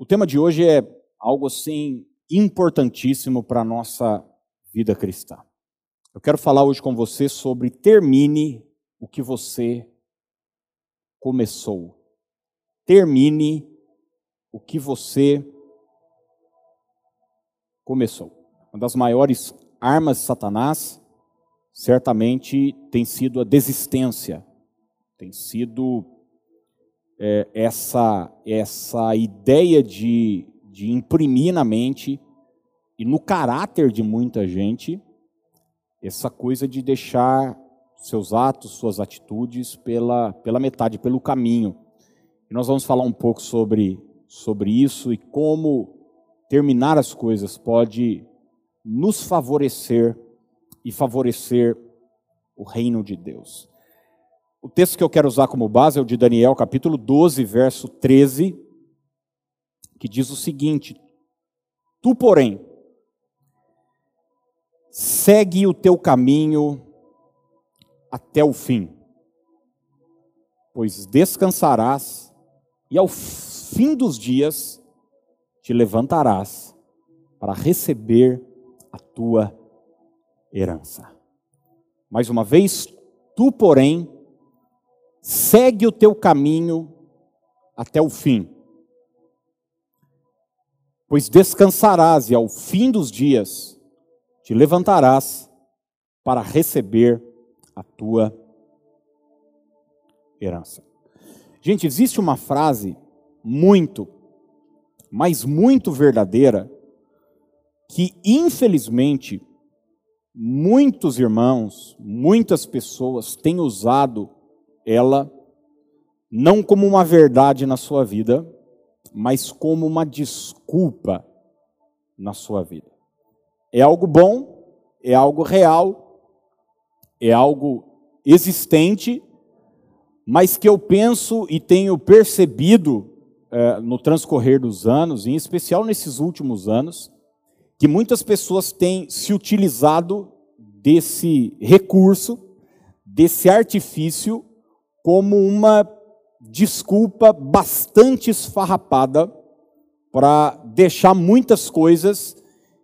O tema de hoje é algo assim importantíssimo para a nossa vida cristã. Eu quero falar hoje com você sobre termine o que você começou. Termine o que você começou. Uma das maiores armas de Satanás certamente tem sido a desistência, tem sido é, essa, essa ideia de, de imprimir na mente e no caráter de muita gente essa coisa de deixar seus atos, suas atitudes pela, pela metade, pelo caminho. E nós vamos falar um pouco sobre, sobre isso e como terminar as coisas pode nos favorecer e favorecer o reino de Deus. O texto que eu quero usar como base é o de Daniel, capítulo 12, verso 13, que diz o seguinte: Tu, porém, segue o teu caminho até o fim, pois descansarás e ao fim dos dias te levantarás para receber a tua herança. Mais uma vez, tu, porém, segue o teu caminho até o fim. Pois descansarás e ao fim dos dias te levantarás para receber a tua herança. Gente, existe uma frase muito, mas muito verdadeira, que infelizmente muitos irmãos, muitas pessoas têm usado ela não como uma verdade na sua vida, mas como uma desculpa na sua vida. É algo bom, é algo real, é algo existente, mas que eu penso e tenho percebido é, no transcorrer dos anos, em especial nesses últimos anos, que muitas pessoas têm se utilizado desse recurso, desse artifício, como uma desculpa bastante esfarrapada para deixar muitas coisas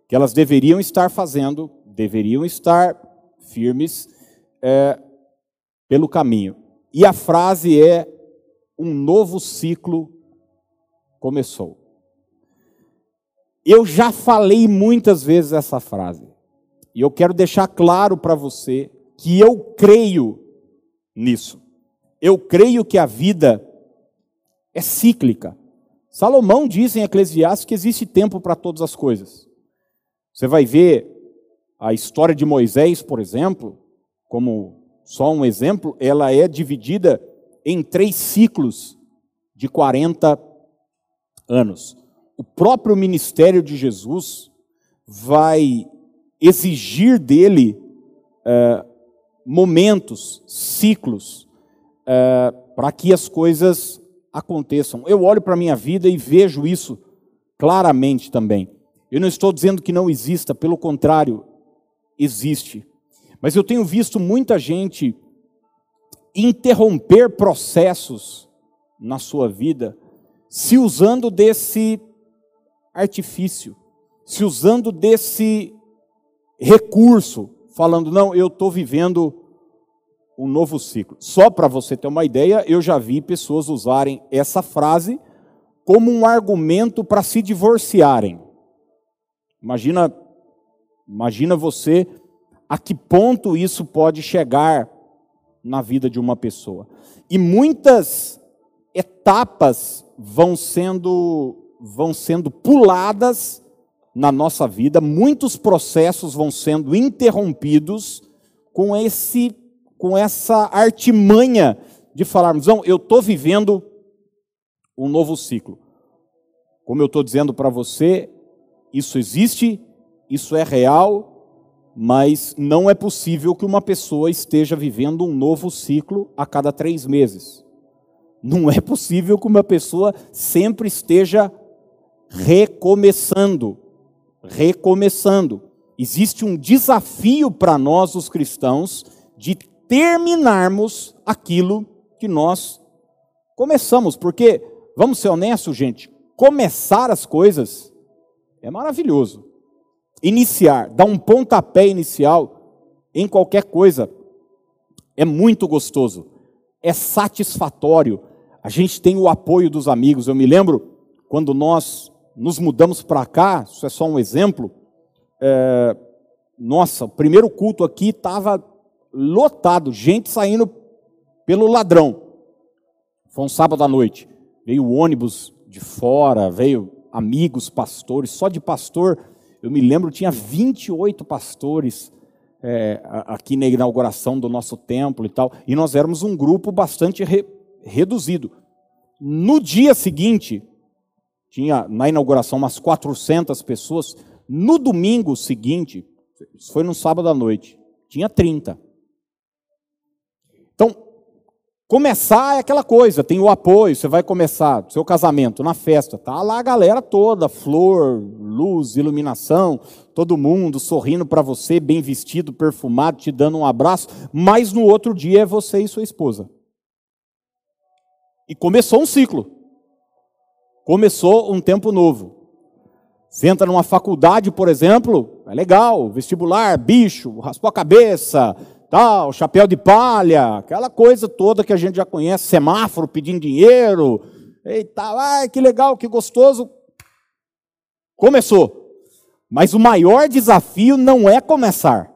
que elas deveriam estar fazendo, deveriam estar firmes é, pelo caminho. E a frase é: um novo ciclo começou. Eu já falei muitas vezes essa frase. E eu quero deixar claro para você que eu creio nisso. Eu creio que a vida é cíclica. Salomão diz em Eclesiastes que existe tempo para todas as coisas. Você vai ver a história de Moisés, por exemplo, como só um exemplo, ela é dividida em três ciclos de 40 anos. O próprio ministério de Jesus vai exigir dele é, momentos, ciclos, é, para que as coisas aconteçam. Eu olho para a minha vida e vejo isso claramente também. Eu não estou dizendo que não exista, pelo contrário, existe. Mas eu tenho visto muita gente interromper processos na sua vida se usando desse artifício, se usando desse recurso, falando, não, eu estou vivendo um novo ciclo. Só para você ter uma ideia, eu já vi pessoas usarem essa frase como um argumento para se divorciarem. Imagina, imagina você a que ponto isso pode chegar na vida de uma pessoa. E muitas etapas vão sendo vão sendo puladas na nossa vida, muitos processos vão sendo interrompidos com esse com essa artimanha de falarmos, não, eu estou vivendo um novo ciclo. Como eu estou dizendo para você, isso existe, isso é real, mas não é possível que uma pessoa esteja vivendo um novo ciclo a cada três meses. Não é possível que uma pessoa sempre esteja recomeçando recomeçando. Existe um desafio para nós, os cristãos, de terminarmos aquilo que nós começamos, porque, vamos ser honestos, gente, começar as coisas é maravilhoso. Iniciar, dar um pontapé inicial em qualquer coisa é muito gostoso, é satisfatório. A gente tem o apoio dos amigos. Eu me lembro quando nós nos mudamos para cá, isso é só um exemplo. É, nossa, o primeiro culto aqui estava lotado, gente saindo pelo ladrão. Foi um sábado à noite. Veio ônibus de fora, veio amigos, pastores, só de pastor, eu me lembro, tinha 28 pastores é, aqui na inauguração do nosso templo e tal, e nós éramos um grupo bastante re, reduzido. No dia seguinte, tinha na inauguração umas 400 pessoas, no domingo seguinte, isso foi no sábado à noite, tinha 30. Então, começar é aquela coisa, tem o apoio, você vai começar seu casamento na festa, tá lá a galera toda, flor, luz, iluminação, todo mundo sorrindo para você, bem vestido, perfumado, te dando um abraço, mas no outro dia é você e sua esposa. E começou um ciclo. Começou um tempo novo. Você entra numa faculdade, por exemplo, é legal, vestibular, bicho, raspou a cabeça, tal, chapéu de palha, aquela coisa toda que a gente já conhece, semáforo pedindo dinheiro, e tal, ai, que legal, que gostoso. Começou. Mas o maior desafio não é começar.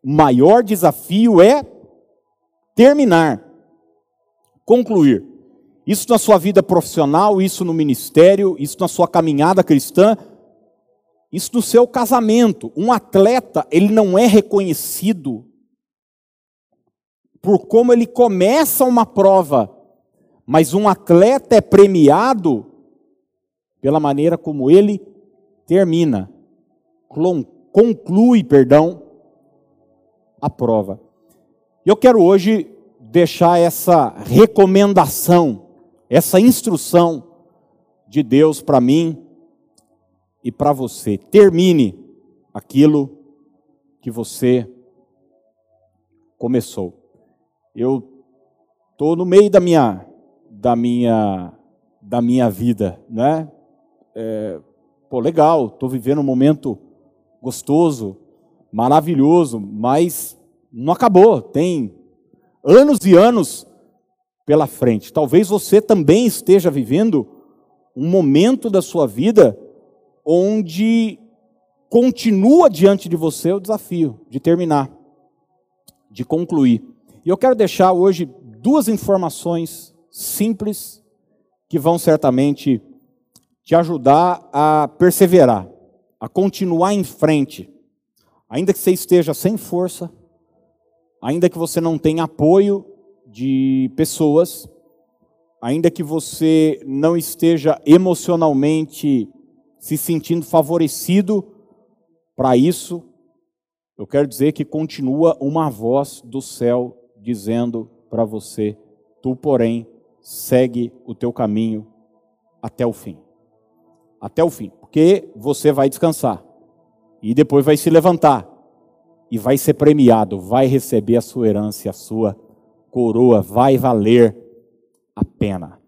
O maior desafio é terminar, concluir. Isso na sua vida profissional, isso no ministério, isso na sua caminhada cristã, isso no seu casamento. Um atleta, ele não é reconhecido por como ele começa uma prova, mas um atleta é premiado pela maneira como ele termina, conclui, perdão, a prova. Eu quero hoje deixar essa recomendação essa instrução de Deus para mim e para você. Termine aquilo que você começou. Eu estou no meio da minha, da minha, da minha vida, né? É, pô, legal, estou vivendo um momento gostoso, maravilhoso, mas não acabou. Tem anos e anos pela frente. Talvez você também esteja vivendo um momento da sua vida onde continua diante de você o desafio de terminar, de concluir. E eu quero deixar hoje duas informações simples que vão certamente te ajudar a perseverar, a continuar em frente, ainda que você esteja sem força, ainda que você não tenha apoio de pessoas, ainda que você não esteja emocionalmente se sentindo favorecido para isso, eu quero dizer que continua uma voz do céu dizendo para você: tu, porém, segue o teu caminho até o fim. Até o fim, porque você vai descansar e depois vai se levantar e vai ser premiado, vai receber a sua herança, a sua coroa vai valer a pena.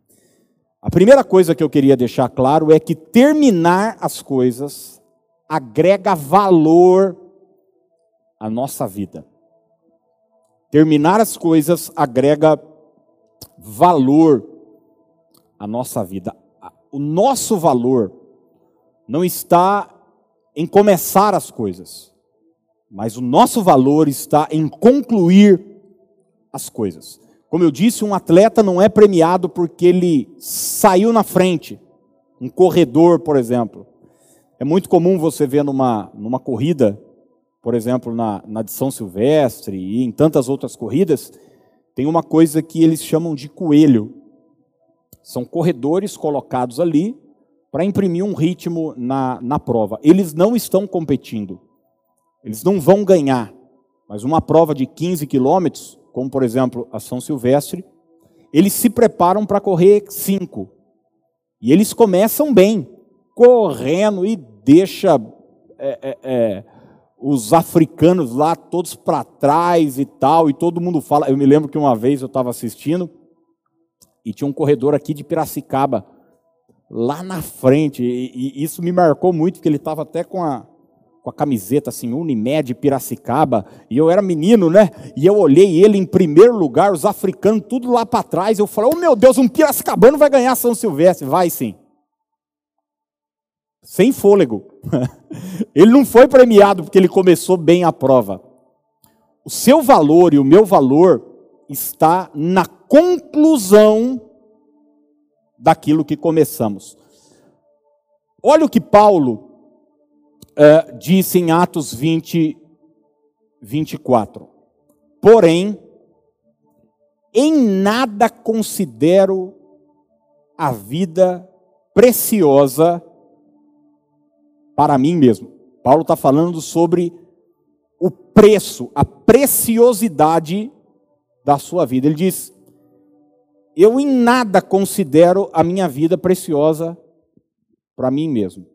A primeira coisa que eu queria deixar claro é que terminar as coisas agrega valor à nossa vida. Terminar as coisas agrega valor à nossa vida. O nosso valor não está em começar as coisas, mas o nosso valor está em concluir as coisas. Como eu disse, um atleta não é premiado porque ele saiu na frente, um corredor, por exemplo. É muito comum você ver numa, numa corrida, por exemplo, na, na de São Silvestre e em tantas outras corridas, tem uma coisa que eles chamam de coelho. São corredores colocados ali para imprimir um ritmo na, na prova. Eles não estão competindo, eles não vão ganhar, mas uma prova de 15 quilômetros, como por exemplo a São Silvestre, eles se preparam para correr cinco. E eles começam bem, correndo e deixa é, é, é, os africanos lá todos para trás e tal, e todo mundo fala. Eu me lembro que uma vez eu estava assistindo e tinha um corredor aqui de Piracicaba lá na frente. E, e isso me marcou muito, porque ele estava até com a, com a camiseta assim, Unimed Piracicaba, e eu era menino, né? E eu olhei ele em primeiro lugar, os africanos tudo lá para trás. Eu falei: "Oh meu Deus, um piracicabano vai ganhar São Silvestre". Vai sim. Sem fôlego. ele não foi premiado porque ele começou bem a prova. O seu valor e o meu valor está na conclusão daquilo que começamos. Olha o que Paulo uh, disse em Atos 20, 24: Porém, em nada considero a vida preciosa para mim mesmo. Paulo está falando sobre o preço, a preciosidade da sua vida. Ele diz: Eu em nada considero a minha vida preciosa para mim mesmo.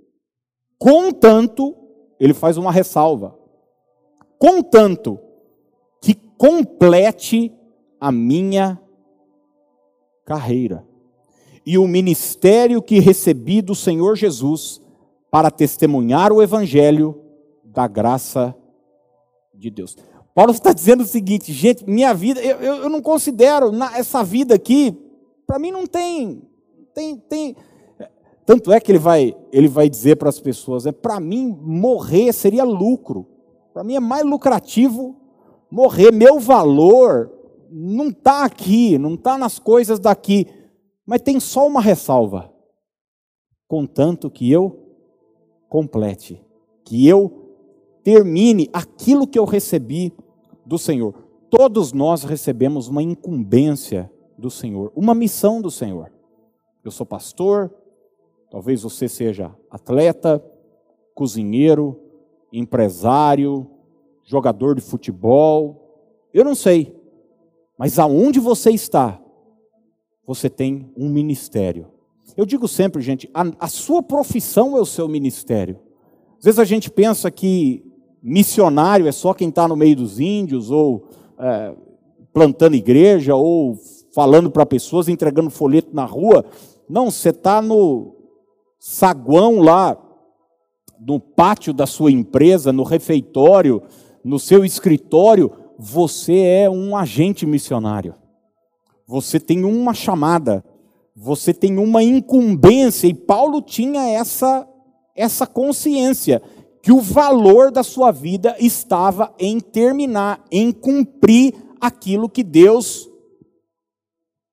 Contanto, ele faz uma ressalva, contanto que complete a minha carreira e o ministério que recebi do Senhor Jesus para testemunhar o evangelho da graça de Deus. Paulo está dizendo o seguinte, gente, minha vida, eu, eu não considero essa vida aqui, para mim não tem, tem, tem, tanto é que ele vai, ele vai dizer para as pessoas: é para mim morrer seria lucro. Para mim é mais lucrativo morrer. Meu valor não está aqui, não está nas coisas daqui. Mas tem só uma ressalva: contanto que eu complete, que eu termine aquilo que eu recebi do Senhor. Todos nós recebemos uma incumbência do Senhor, uma missão do Senhor. Eu sou pastor, Talvez você seja atleta, cozinheiro, empresário, jogador de futebol, eu não sei. Mas aonde você está, você tem um ministério. Eu digo sempre, gente, a, a sua profissão é o seu ministério. Às vezes a gente pensa que missionário é só quem está no meio dos índios, ou é, plantando igreja, ou falando para pessoas, entregando folheto na rua. Não, você está no, saguão lá no pátio da sua empresa, no refeitório, no seu escritório, você é um agente missionário. Você tem uma chamada, você tem uma incumbência, e Paulo tinha essa, essa consciência que o valor da sua vida estava em terminar, em cumprir aquilo que Deus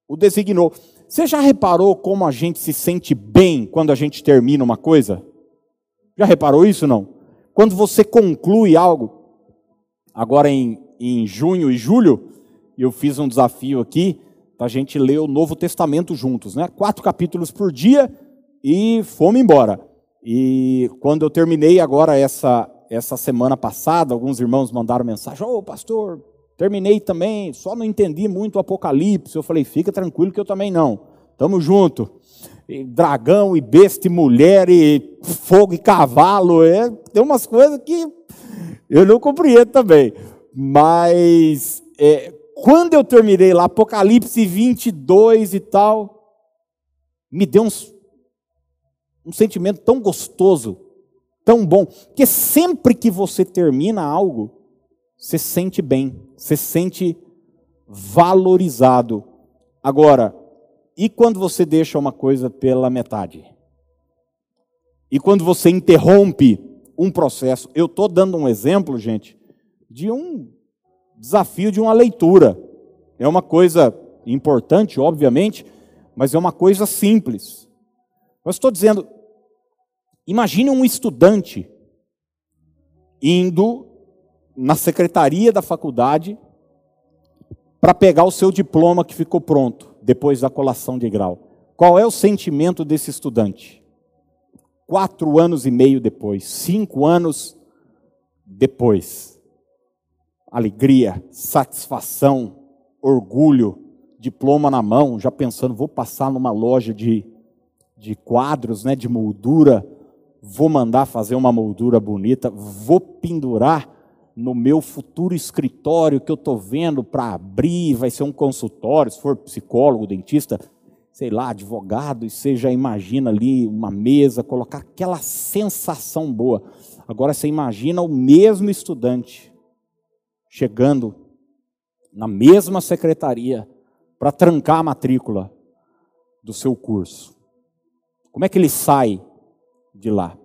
o designou. Você já reparou como a gente se sente bem quando a gente termina uma coisa? Já reparou isso não? Quando você conclui algo, agora em, em junho e julho, eu fiz um desafio aqui para a gente ler o Novo Testamento juntos, né? Quatro capítulos por dia e fomos embora. E quando eu terminei agora essa, essa semana passada, alguns irmãos mandaram mensagem: Ô oh, pastor, Terminei também, só não entendi muito o Apocalipse. Eu falei, fica tranquilo que eu também não. Tamo junto. E dragão e besta e mulher e fogo e cavalo. É, tem umas coisas que eu não compreendo também. Mas é, quando eu terminei lá, Apocalipse 22 e tal, me deu um sentimento tão gostoso, tão bom. Porque sempre que você termina algo, você sente bem, você sente valorizado. Agora, e quando você deixa uma coisa pela metade? E quando você interrompe um processo? Eu estou dando um exemplo, gente, de um desafio de uma leitura. É uma coisa importante, obviamente, mas é uma coisa simples. Mas estou dizendo, imagine um estudante indo na secretaria da faculdade para pegar o seu diploma que ficou pronto depois da colação de grau. Qual é o sentimento desse estudante? Quatro anos e meio depois, cinco anos depois. Alegria, satisfação, orgulho, diploma na mão, já pensando, vou passar numa loja de, de quadros, né, de moldura, vou mandar fazer uma moldura bonita, vou pendurar no meu futuro escritório que eu estou vendo para abrir, vai ser um consultório, se for psicólogo, dentista, sei lá, advogado, e você já imagina ali uma mesa, colocar aquela sensação boa. Agora você imagina o mesmo estudante chegando na mesma secretaria para trancar a matrícula do seu curso. Como é que ele sai de lá?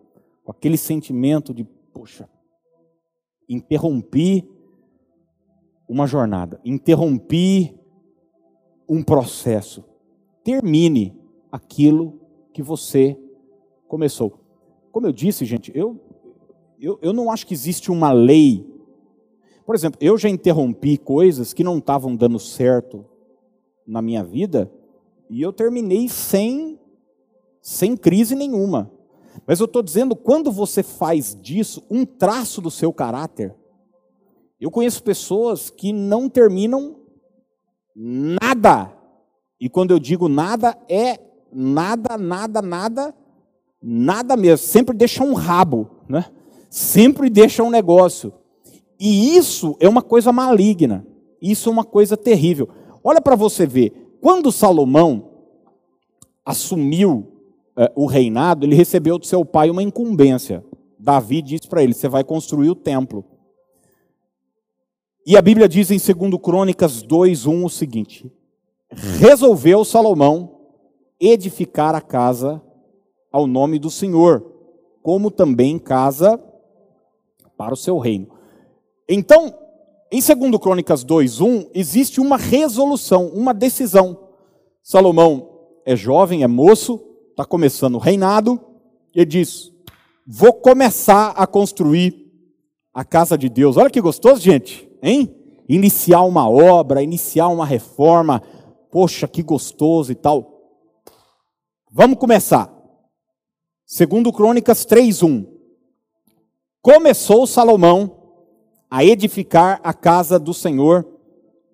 Com aquele sentimento de, poxa, interrompi uma jornada, interrompi um processo. Termine aquilo que você começou. Como eu disse, gente, eu, eu, eu não acho que existe uma lei. Por exemplo, eu já interrompi coisas que não estavam dando certo na minha vida e eu terminei sem, sem crise nenhuma. Mas eu estou dizendo, quando você faz disso um traço do seu caráter, eu conheço pessoas que não terminam nada. E quando eu digo nada, é nada, nada, nada, nada mesmo. Sempre deixa um rabo, né? Sempre deixa um negócio. E isso é uma coisa maligna. Isso é uma coisa terrível. Olha para você ver. Quando Salomão assumiu é, o reinado, ele recebeu do seu pai uma incumbência. Davi disse para ele: Você vai construir o templo. E a Bíblia diz em 2 Crônicas 2:1 o seguinte: Resolveu Salomão edificar a casa ao nome do Senhor, como também casa para o seu reino. Então, em 2 Crônicas 2:1 existe uma resolução, uma decisão. Salomão é jovem, é moço, está começando o reinado, ele diz: Vou começar a construir a casa de Deus. Olha que gostoso, gente hein? Iniciar uma obra, iniciar uma reforma. Poxa, que gostoso e tal. Vamos começar. Segundo Crônicas 3:1. Começou Salomão a edificar a casa do Senhor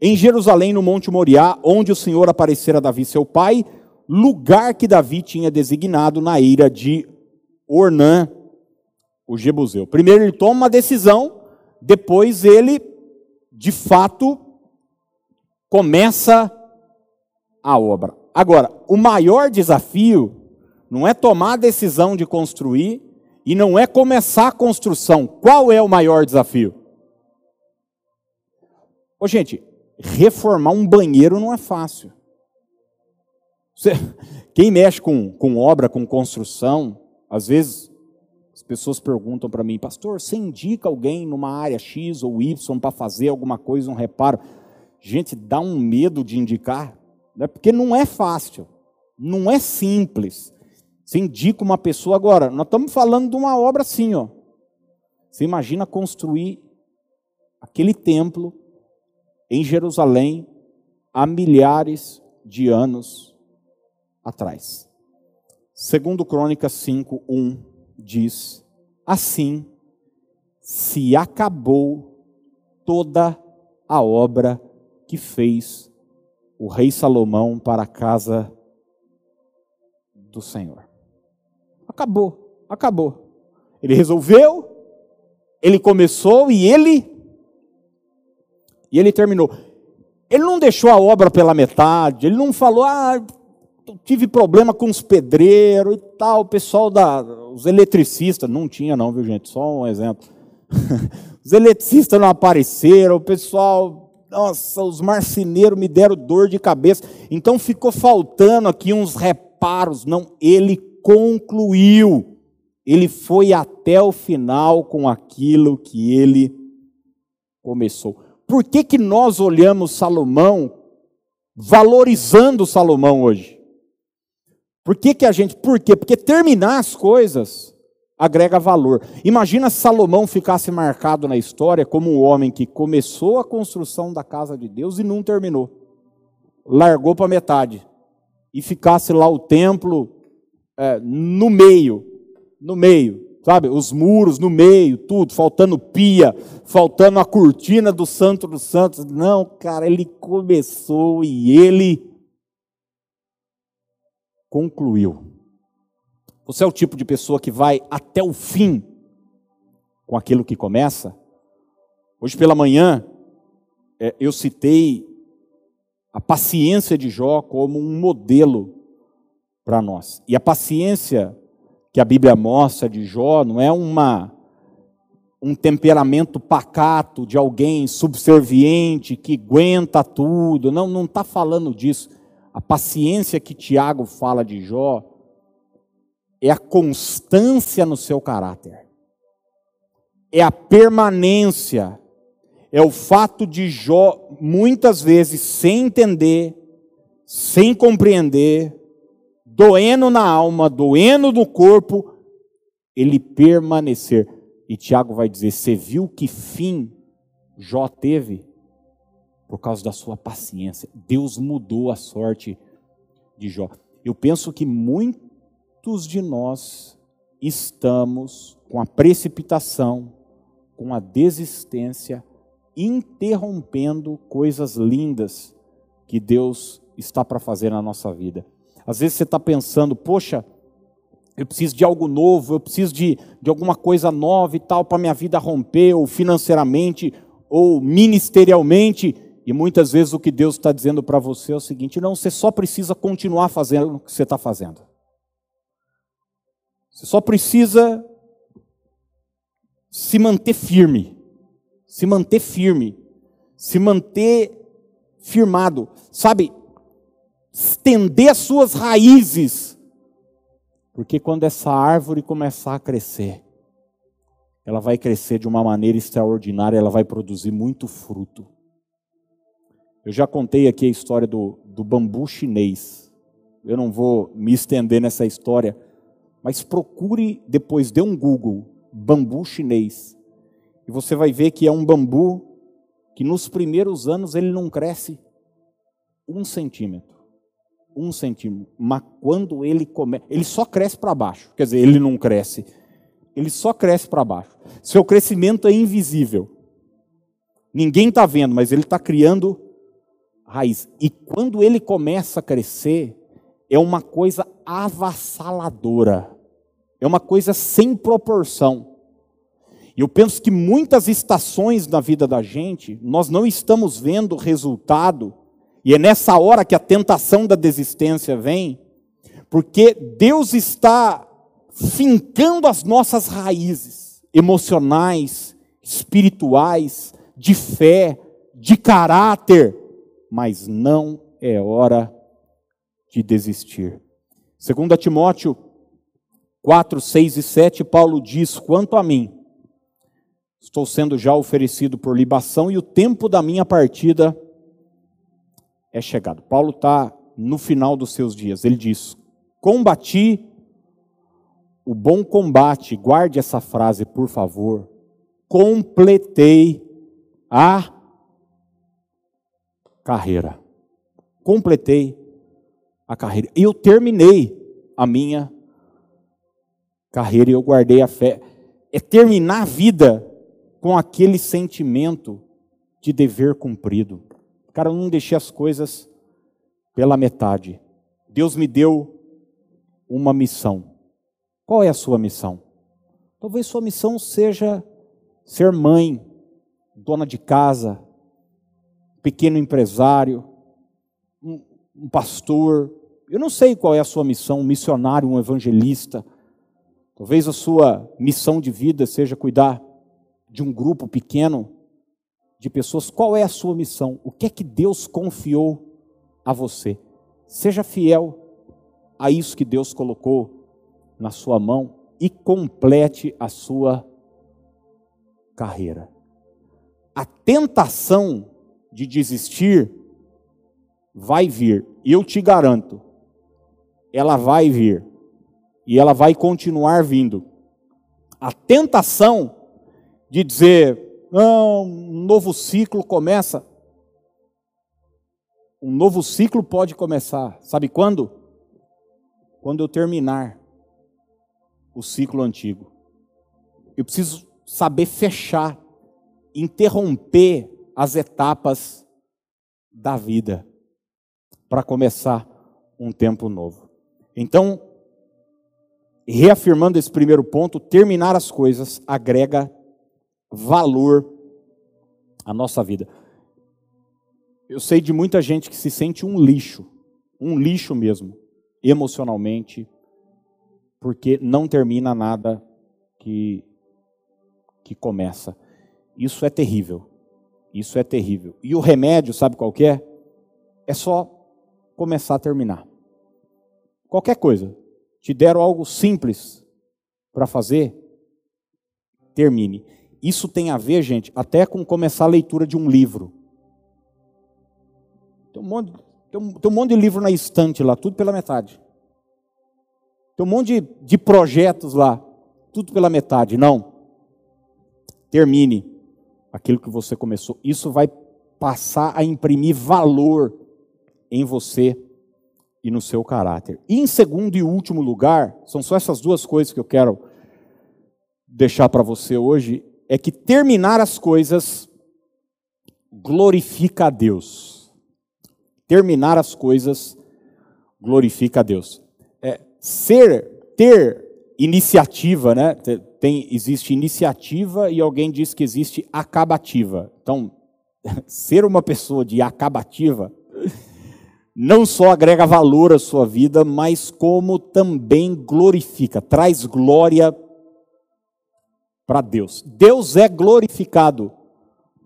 em Jerusalém, no Monte Moriá, onde o Senhor aparecera a Davi, seu pai, lugar que Davi tinha designado na ira de Ornã, o Jebuseu. Primeiro ele toma uma decisão, depois ele de fato, começa a obra. Agora, o maior desafio não é tomar a decisão de construir e não é começar a construção. Qual é o maior desafio? Ô, gente, reformar um banheiro não é fácil. Você, quem mexe com, com obra, com construção, às vezes as pessoas perguntam para mim, pastor, você indica alguém numa área X ou Y para fazer alguma coisa, um reparo? Gente, dá um medo de indicar, né? porque não é fácil, não é simples. Você indica uma pessoa agora, nós estamos falando de uma obra assim, ó. Você imagina construir aquele templo em Jerusalém há milhares de anos atrás. Segundo Crônicas 5, 1 diz: Assim se acabou toda a obra que fez o rei Salomão para a casa do Senhor. Acabou, acabou. Ele resolveu, ele começou e ele e ele terminou. Ele não deixou a obra pela metade, ele não falou, ah, tive problema com os pedreiros e tal, o pessoal da. Os eletricistas, não tinha não, viu gente? Só um exemplo. os eletricistas não apareceram, o pessoal. Nossa, os marceneiros me deram dor de cabeça. Então ficou faltando aqui uns reparos. Não, ele concluiu. Ele foi até o final com aquilo que ele começou. Por que, que nós olhamos Salomão valorizando Salomão hoje? Por que, que a gente. Por quê? Porque terminar as coisas agrega valor. Imagina Salomão ficasse marcado na história como um homem que começou a construção da casa de Deus e não terminou. Largou para metade. E ficasse lá o templo é, no meio. No meio. Sabe? Os muros no meio, tudo, faltando pia, faltando a cortina do Santo dos Santos. Não, cara, ele começou e ele concluiu. Você é o tipo de pessoa que vai até o fim com aquilo que começa? Hoje pela manhã, é, eu citei a paciência de Jó como um modelo para nós. E a paciência que a Bíblia mostra de Jó não é uma um temperamento pacato de alguém subserviente que aguenta tudo. Não, não está falando disso. A paciência que Tiago fala de Jó é a constância no seu caráter, é a permanência, é o fato de Jó, muitas vezes, sem entender, sem compreender, doendo na alma, doendo no corpo, ele permanecer. E Tiago vai dizer: Você viu que fim Jó teve? Por causa da sua paciência. Deus mudou a sorte de Jó. Eu penso que muitos de nós estamos com a precipitação, com a desistência, interrompendo coisas lindas que Deus está para fazer na nossa vida. Às vezes você está pensando, poxa, eu preciso de algo novo, eu preciso de, de alguma coisa nova e tal para minha vida romper, ou financeiramente, ou ministerialmente. E muitas vezes o que Deus está dizendo para você é o seguinte: não, você só precisa continuar fazendo o que você está fazendo. Você só precisa se manter firme, se manter firme, se manter firmado, sabe? Estender as suas raízes porque quando essa árvore começar a crescer, ela vai crescer de uma maneira extraordinária, ela vai produzir muito fruto. Eu já contei aqui a história do, do bambu chinês. Eu não vou me estender nessa história, mas procure depois, dê um Google, bambu chinês. E você vai ver que é um bambu que nos primeiros anos ele não cresce um centímetro um centímetro. Mas quando ele começa, ele só cresce para baixo. Quer dizer, ele não cresce. Ele só cresce para baixo. Seu crescimento é invisível. Ninguém está vendo, mas ele está criando raiz. E quando ele começa a crescer, é uma coisa avassaladora. É uma coisa sem proporção. E eu penso que muitas estações na vida da gente, nós não estamos vendo resultado e é nessa hora que a tentação da desistência vem, porque Deus está fincando as nossas raízes emocionais, espirituais, de fé, de caráter, mas não é hora de desistir. Segundo Timóteo 4, 6 e 7, Paulo diz: Quanto a mim, estou sendo já oferecido por libação e o tempo da minha partida é chegado. Paulo está no final dos seus dias. Ele diz: Combati o bom combate, guarde essa frase, por favor. Completei a carreira. Completei a carreira. E eu terminei a minha carreira e eu guardei a fé. É terminar a vida com aquele sentimento de dever cumprido. Cara, eu não deixei as coisas pela metade. Deus me deu uma missão. Qual é a sua missão? Talvez sua missão seja ser mãe, dona de casa, pequeno empresário, um, um pastor. Eu não sei qual é a sua missão, um missionário, um evangelista. Talvez a sua missão de vida seja cuidar de um grupo pequeno de pessoas, qual é a sua missão? O que é que Deus confiou a você? Seja fiel a isso que Deus colocou na sua mão e complete a sua carreira. A tentação de desistir vai vir, e eu te garanto, ela vai vir, e ela vai continuar vindo. A tentação de dizer, não, um novo ciclo começa. Um novo ciclo pode começar. Sabe quando? Quando eu terminar o ciclo antigo. Eu preciso saber fechar, interromper as etapas da vida para começar um tempo novo. Então, reafirmando esse primeiro ponto, terminar as coisas agrega valor à nossa vida. Eu sei de muita gente que se sente um lixo, um lixo mesmo, emocionalmente, porque não termina nada que, que começa. Isso é terrível. Isso é terrível. E o remédio, sabe qual é? É só começar a terminar. Qualquer coisa. Te deram algo simples para fazer, termine. Isso tem a ver, gente, até com começar a leitura de um livro. Tem um monte, tem um, tem um monte de livro na estante lá, tudo pela metade. Tem um monte de, de projetos lá, tudo pela metade. Não. Termine aquilo que você começou. Isso vai passar a imprimir valor em você e no seu caráter. E em segundo e último lugar, são só essas duas coisas que eu quero deixar para você hoje, é que terminar as coisas glorifica a Deus. Terminar as coisas glorifica a Deus. É, ser, ter iniciativa, né? Tem, existe iniciativa e alguém diz que existe acabativa. Então, ser uma pessoa de acabativa não só agrega valor à sua vida, mas como também glorifica, traz glória Deus. Deus é glorificado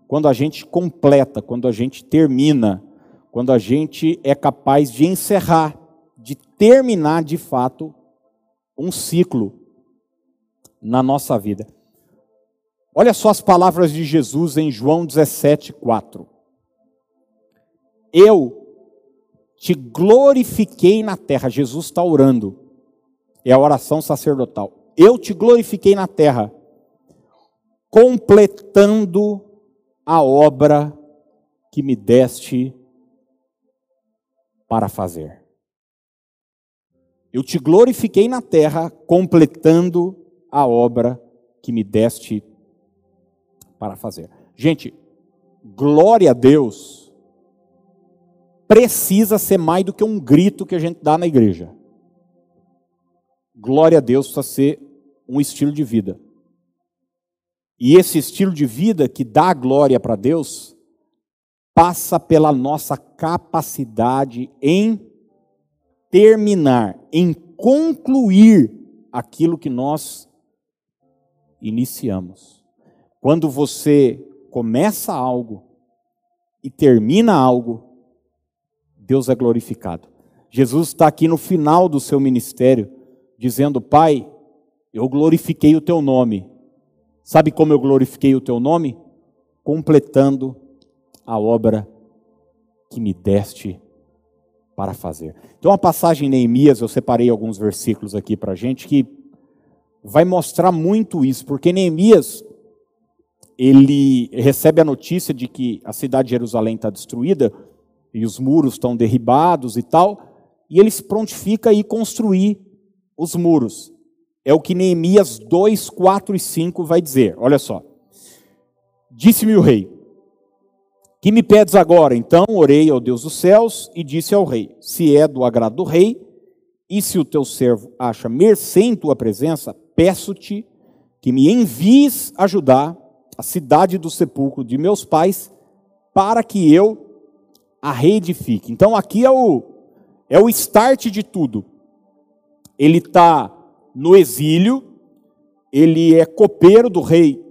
quando a gente completa, quando a gente termina, quando a gente é capaz de encerrar, de terminar de fato um ciclo na nossa vida. Olha só as palavras de Jesus em João 17, 4. Eu te glorifiquei na terra. Jesus está orando. É a oração sacerdotal. Eu te glorifiquei na terra, completando a obra que me deste para fazer. Eu te glorifiquei na terra, completando a obra que me deste para fazer. Gente, glória a Deus precisa ser mais do que um grito que a gente dá na igreja. Glória a Deus precisa ser um estilo de vida. E esse estilo de vida que dá glória para Deus passa pela nossa capacidade em terminar, em concluir aquilo que nós iniciamos. Quando você começa algo e termina algo, Deus é glorificado. Jesus está aqui no final do seu ministério, dizendo: Pai, eu glorifiquei o teu nome. Sabe como eu glorifiquei o teu nome? Completando a obra que me deste para fazer. Então, a passagem em Neemias, eu separei alguns versículos aqui para a gente que vai mostrar muito isso, porque Neemias ele recebe a notícia de que a cidade de Jerusalém está destruída e os muros estão derribados e tal, e ele se prontifica a ir construir os muros. É o que Neemias 2, 4 e 5 vai dizer. Olha só. Disse-me o rei: Que me pedes agora? Então orei ao Deus dos céus e disse ao rei: Se é do agrado do rei, e se o teu servo acha mercê em tua presença, peço-te que me envies ajudar a cidade do sepulcro de meus pais, para que eu a reedifique. Então aqui é o, é o start de tudo. Ele está no exílio, ele é copeiro do rei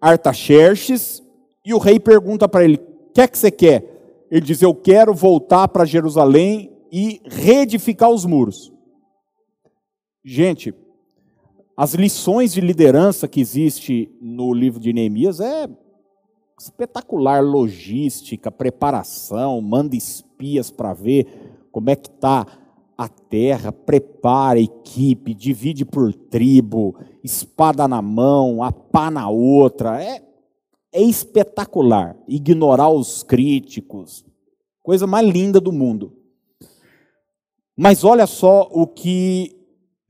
Artaxerxes, e o rei pergunta para ele: o que é que você quer? Ele diz: Eu quero voltar para Jerusalém e reedificar os muros. Gente, as lições de liderança que existe no livro de Neemias é espetacular logística, preparação, manda espias para ver como é que está a terra, prepara a equipe, divide por tribo, espada na mão, a pá na outra. É, é espetacular. Ignorar os críticos, coisa mais linda do mundo. Mas olha só o que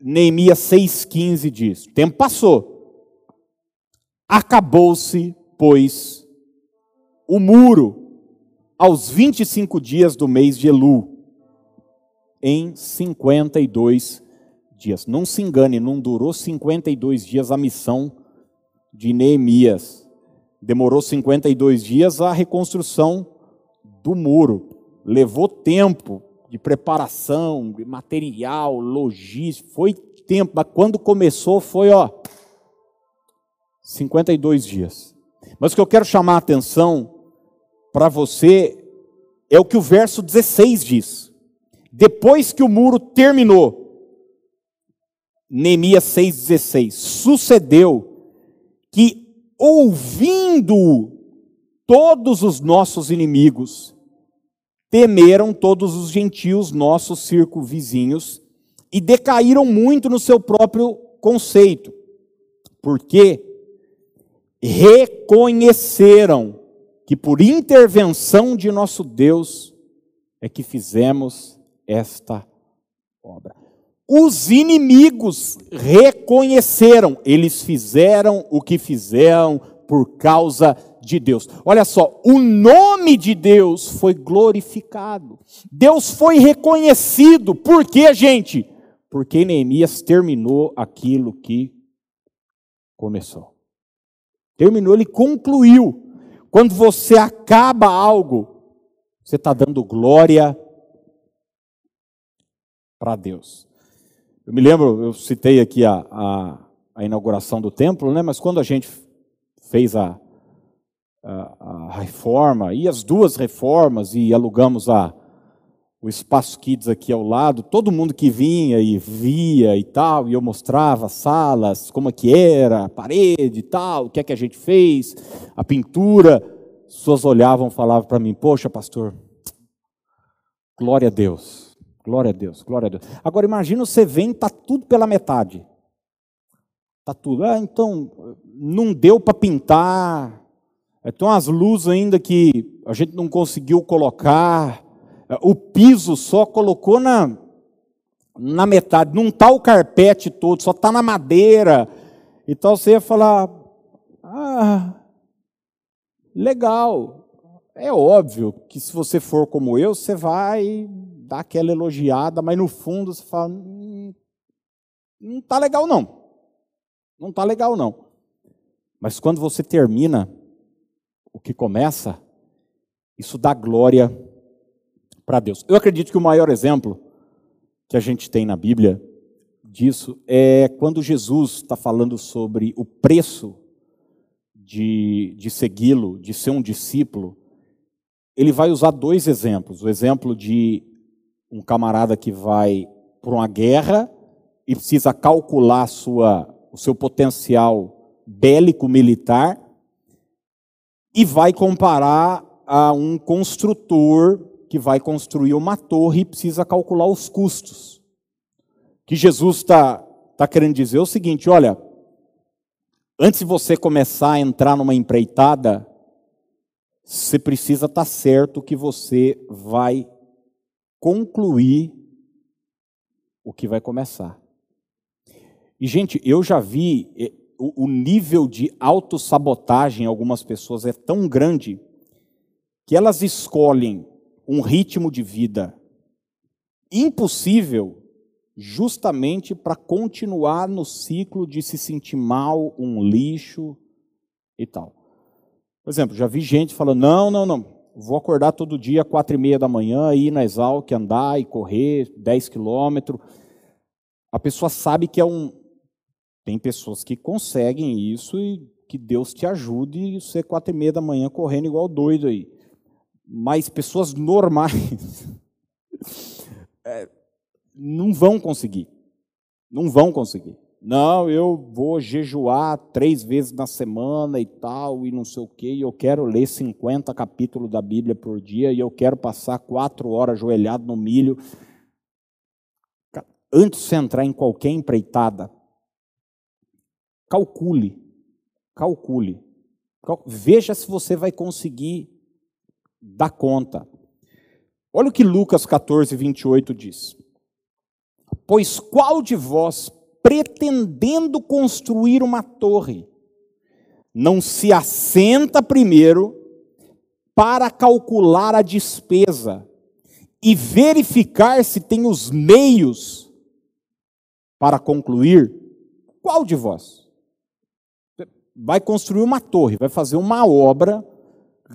Neemias 6,15 diz: o tempo passou, acabou-se, pois, o muro aos 25 dias do mês de Elu, em 52 dias. Não se engane, não durou 52 dias a missão de Neemias. Demorou 52 dias a reconstrução do muro. Levou tempo, de preparação, de material, logística, foi tempo, mas quando começou foi, ó, 52 dias. Mas o que eu quero chamar a atenção para você é o que o verso 16 diz. Depois que o muro terminou, Neemias 6,16, sucedeu que, ouvindo todos os nossos inimigos, temeram todos os gentios, nossos circunvizinhos, e decaíram muito no seu próprio conceito, porque reconheceram que por intervenção de nosso Deus é que fizemos esta obra. Os inimigos reconheceram, eles fizeram o que fizeram por causa de Deus. Olha só, o nome de Deus foi glorificado. Deus foi reconhecido. Por quê, gente? Porque Neemias terminou aquilo que começou. Terminou, ele concluiu. Quando você acaba algo, você está dando glória para Deus. Eu me lembro, eu citei aqui a, a, a, inauguração do templo, né? mas quando a gente fez a, a, a reforma, e as duas reformas, e alugamos a, o Espaço Kids aqui ao lado, todo mundo que vinha e via e tal, e eu mostrava as salas, como é que era, a parede e tal, o que é que a gente fez, a pintura, as pessoas olhavam falavam para mim, poxa pastor, glória a Deus, glória a Deus, glória a Deus. Agora imagina você vem, está tudo pela metade, está tudo, ah, então não deu para pintar, então as luzes ainda que a gente não conseguiu colocar, o piso só colocou na, na metade, não está o carpete todo, só está na madeira. Então você ia falar, ah, legal. É óbvio que se você for como eu, você vai dar aquela elogiada, mas no fundo você fala, hum, não está legal não. Não está legal não. Mas quando você termina o que começa, isso dá glória para Deus. Eu acredito que o maior exemplo que a gente tem na Bíblia disso é quando Jesus está falando sobre o preço de, de segui-lo, de ser um discípulo. Ele vai usar dois exemplos. O exemplo de um camarada que vai para uma guerra e precisa calcular sua, o seu potencial bélico militar e vai comparar a um construtor que vai construir uma torre e precisa calcular os custos. Que Jesus está tá querendo dizer é o seguinte: olha, antes de você começar a entrar numa empreitada, você precisa estar tá certo que você vai concluir o que vai começar. E, gente, eu já vi eh, o nível de autossabotagem em algumas pessoas é tão grande que elas escolhem um ritmo de vida impossível justamente para continuar no ciclo de se sentir mal, um lixo e tal. Por exemplo, já vi gente falando, não, não, não, vou acordar todo dia quatro e meia da manhã, ir na Exalc, andar e correr 10 quilômetros. A pessoa sabe que é um... Tem pessoas que conseguem isso e que Deus te ajude e você quatro e meia da manhã correndo igual doido aí mas pessoas normais é, não vão conseguir. Não vão conseguir. Não, eu vou jejuar três vezes na semana e tal, e não sei o quê, e eu quero ler 50 capítulos da Bíblia por dia, e eu quero passar quatro horas ajoelhado no milho. Antes de você entrar em qualquer empreitada, calcule, calcule, veja se você vai conseguir dá conta. Olha o que Lucas 14, 28 diz. Pois qual de vós, pretendendo construir uma torre, não se assenta primeiro para calcular a despesa e verificar se tem os meios para concluir? Qual de vós? Vai construir uma torre, vai fazer uma obra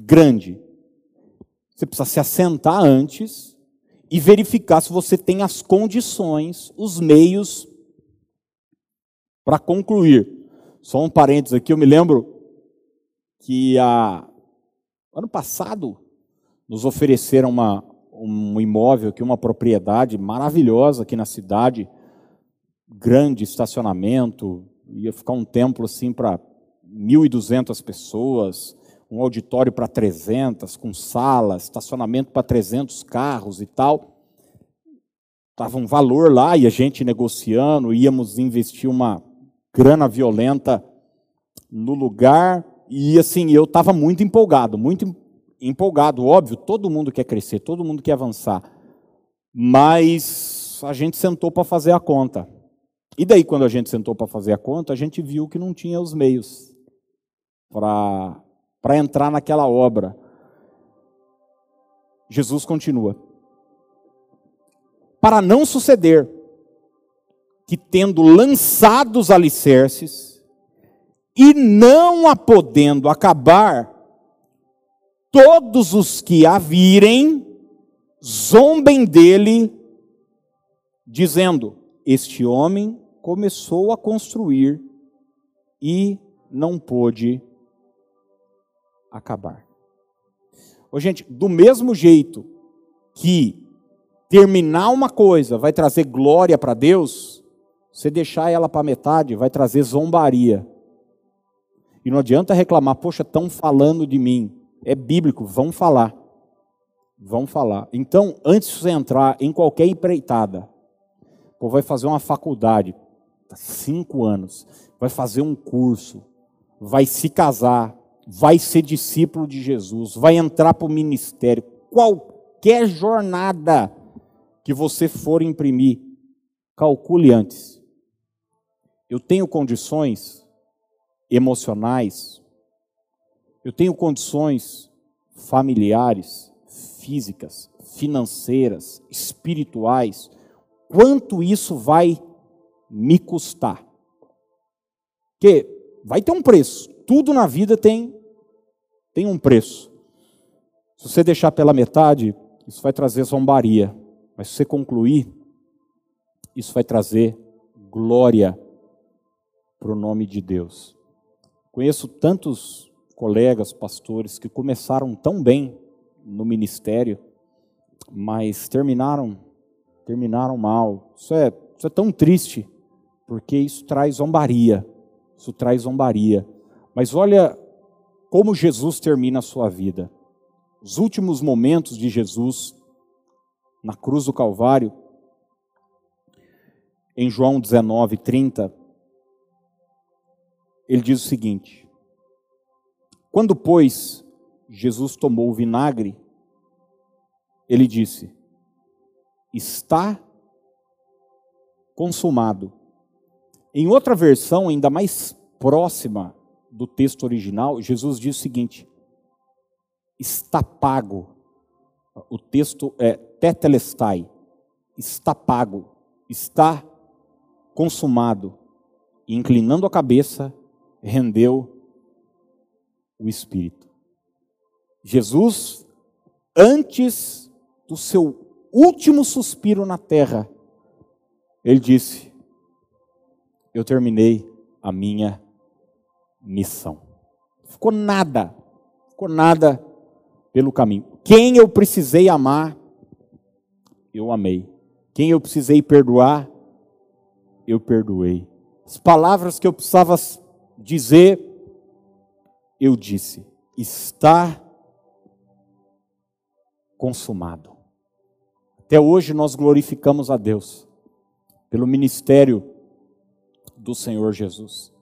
grande. Você precisa se assentar antes e verificar se você tem as condições, os meios para concluir. Só um parênteses aqui, eu me lembro que a, ano passado nos ofereceram uma, um imóvel aqui, uma propriedade maravilhosa aqui na cidade, grande estacionamento, ia ficar um templo assim para 1.200 pessoas, um auditório para 300, com sala, estacionamento para 300 carros e tal. Estava um valor lá e a gente negociando, íamos investir uma grana violenta no lugar. E assim, eu estava muito empolgado, muito empolgado, óbvio, todo mundo quer crescer, todo mundo quer avançar. Mas a gente sentou para fazer a conta. E daí, quando a gente sentou para fazer a conta, a gente viu que não tinha os meios para entrar naquela obra. Jesus continua. Para não suceder que, tendo lançado os alicerces, e não a podendo acabar, todos os que a virem zombem dele, dizendo: Este homem começou a construir e não pôde acabar. Ô, gente, do mesmo jeito que terminar uma coisa vai trazer glória para Deus, você deixar ela para metade vai trazer zombaria. E não adianta reclamar, poxa, estão falando de mim. É bíblico, vão falar. Vão falar. Então, antes de você entrar em qualquer empreitada, pô, vai fazer uma faculdade, cinco anos, vai fazer um curso, vai se casar, vai ser discípulo de Jesus, vai entrar para o ministério, qualquer jornada que você for imprimir, calcule antes. Eu tenho condições emocionais, eu tenho condições familiares, físicas, financeiras, espirituais. Quanto isso vai me custar? Porque vai ter um preço. Tudo na vida tem tem um preço. Se você deixar pela metade, isso vai trazer zombaria. Mas se você concluir, isso vai trazer glória para o nome de Deus. Conheço tantos colegas, pastores, que começaram tão bem no ministério, mas terminaram, terminaram mal. Isso é, isso é tão triste, porque isso traz zombaria. Isso traz zombaria. Mas olha como Jesus termina a sua vida. Os últimos momentos de Jesus na cruz do Calvário, em João 19, 30, ele diz o seguinte: Quando, pois, Jesus tomou o vinagre, ele disse: Está consumado. Em outra versão, ainda mais próxima do texto original, Jesus diz o seguinte: está pago. O texto é tetelestai, está pago, está consumado. E inclinando a cabeça, rendeu o espírito. Jesus, antes do seu último suspiro na terra, ele disse: Eu terminei a minha missão. Ficou nada, ficou nada pelo caminho. Quem eu precisei amar, eu amei. Quem eu precisei perdoar, eu perdoei. As palavras que eu precisava dizer, eu disse. Está consumado. Até hoje nós glorificamos a Deus pelo ministério do Senhor Jesus.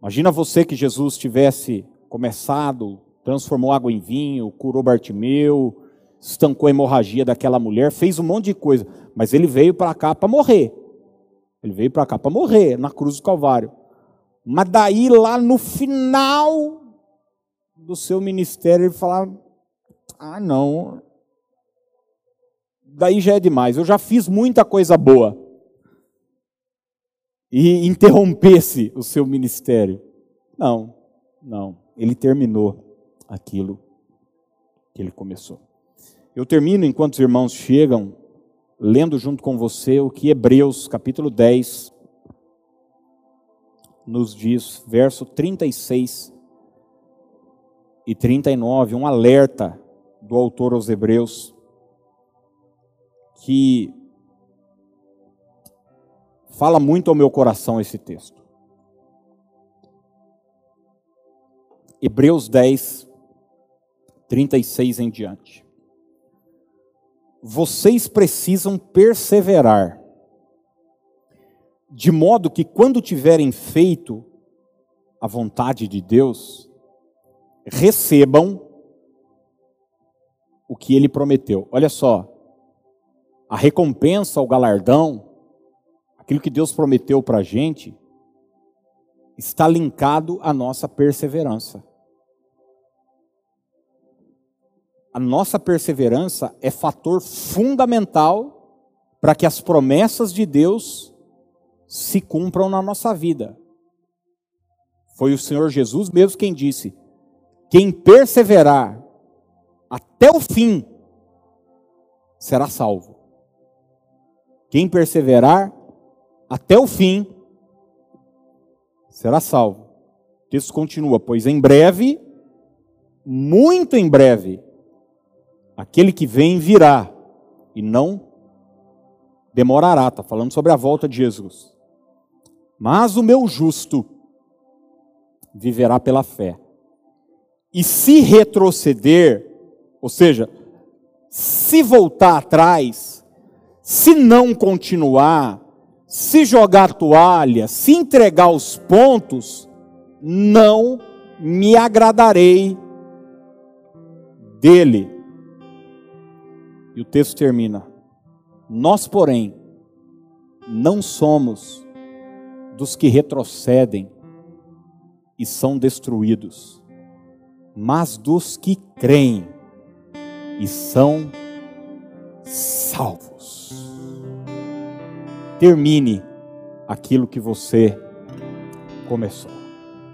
Imagina você que Jesus tivesse começado, transformou água em vinho, curou Bartimeu, estancou a hemorragia daquela mulher, fez um monte de coisa, mas ele veio para cá para morrer. Ele veio para cá para morrer na cruz do Calvário. Mas daí lá no final do seu ministério ele falava: "Ah, não. Daí já é demais. Eu já fiz muita coisa boa e interrompesse o seu ministério. Não, não. Ele terminou aquilo que ele começou. Eu termino enquanto os irmãos chegam lendo junto com você o que Hebreus, capítulo 10, nos diz, verso 36 e 39, um alerta do autor aos Hebreus, que fala muito ao meu coração esse texto. Hebreus 10, 36 em diante. Vocês precisam perseverar, de modo que quando tiverem feito a vontade de Deus, recebam o que ele prometeu. Olha só, a recompensa, o galardão, aquilo que Deus prometeu para a gente, está linkado à nossa perseverança. A nossa perseverança é fator fundamental para que as promessas de Deus se cumpram na nossa vida. Foi o Senhor Jesus mesmo quem disse: quem perseverar até o fim será salvo. Quem perseverar até o fim será salvo. O texto continua: pois em breve, muito em breve, Aquele que vem virá e não demorará. Está falando sobre a volta de Jesus. Mas o meu justo viverá pela fé. E se retroceder, ou seja, se voltar atrás, se não continuar, se jogar a toalha, se entregar os pontos, não me agradarei dele. E o texto termina: Nós, porém, não somos dos que retrocedem e são destruídos, mas dos que creem e são salvos. Termine aquilo que você começou.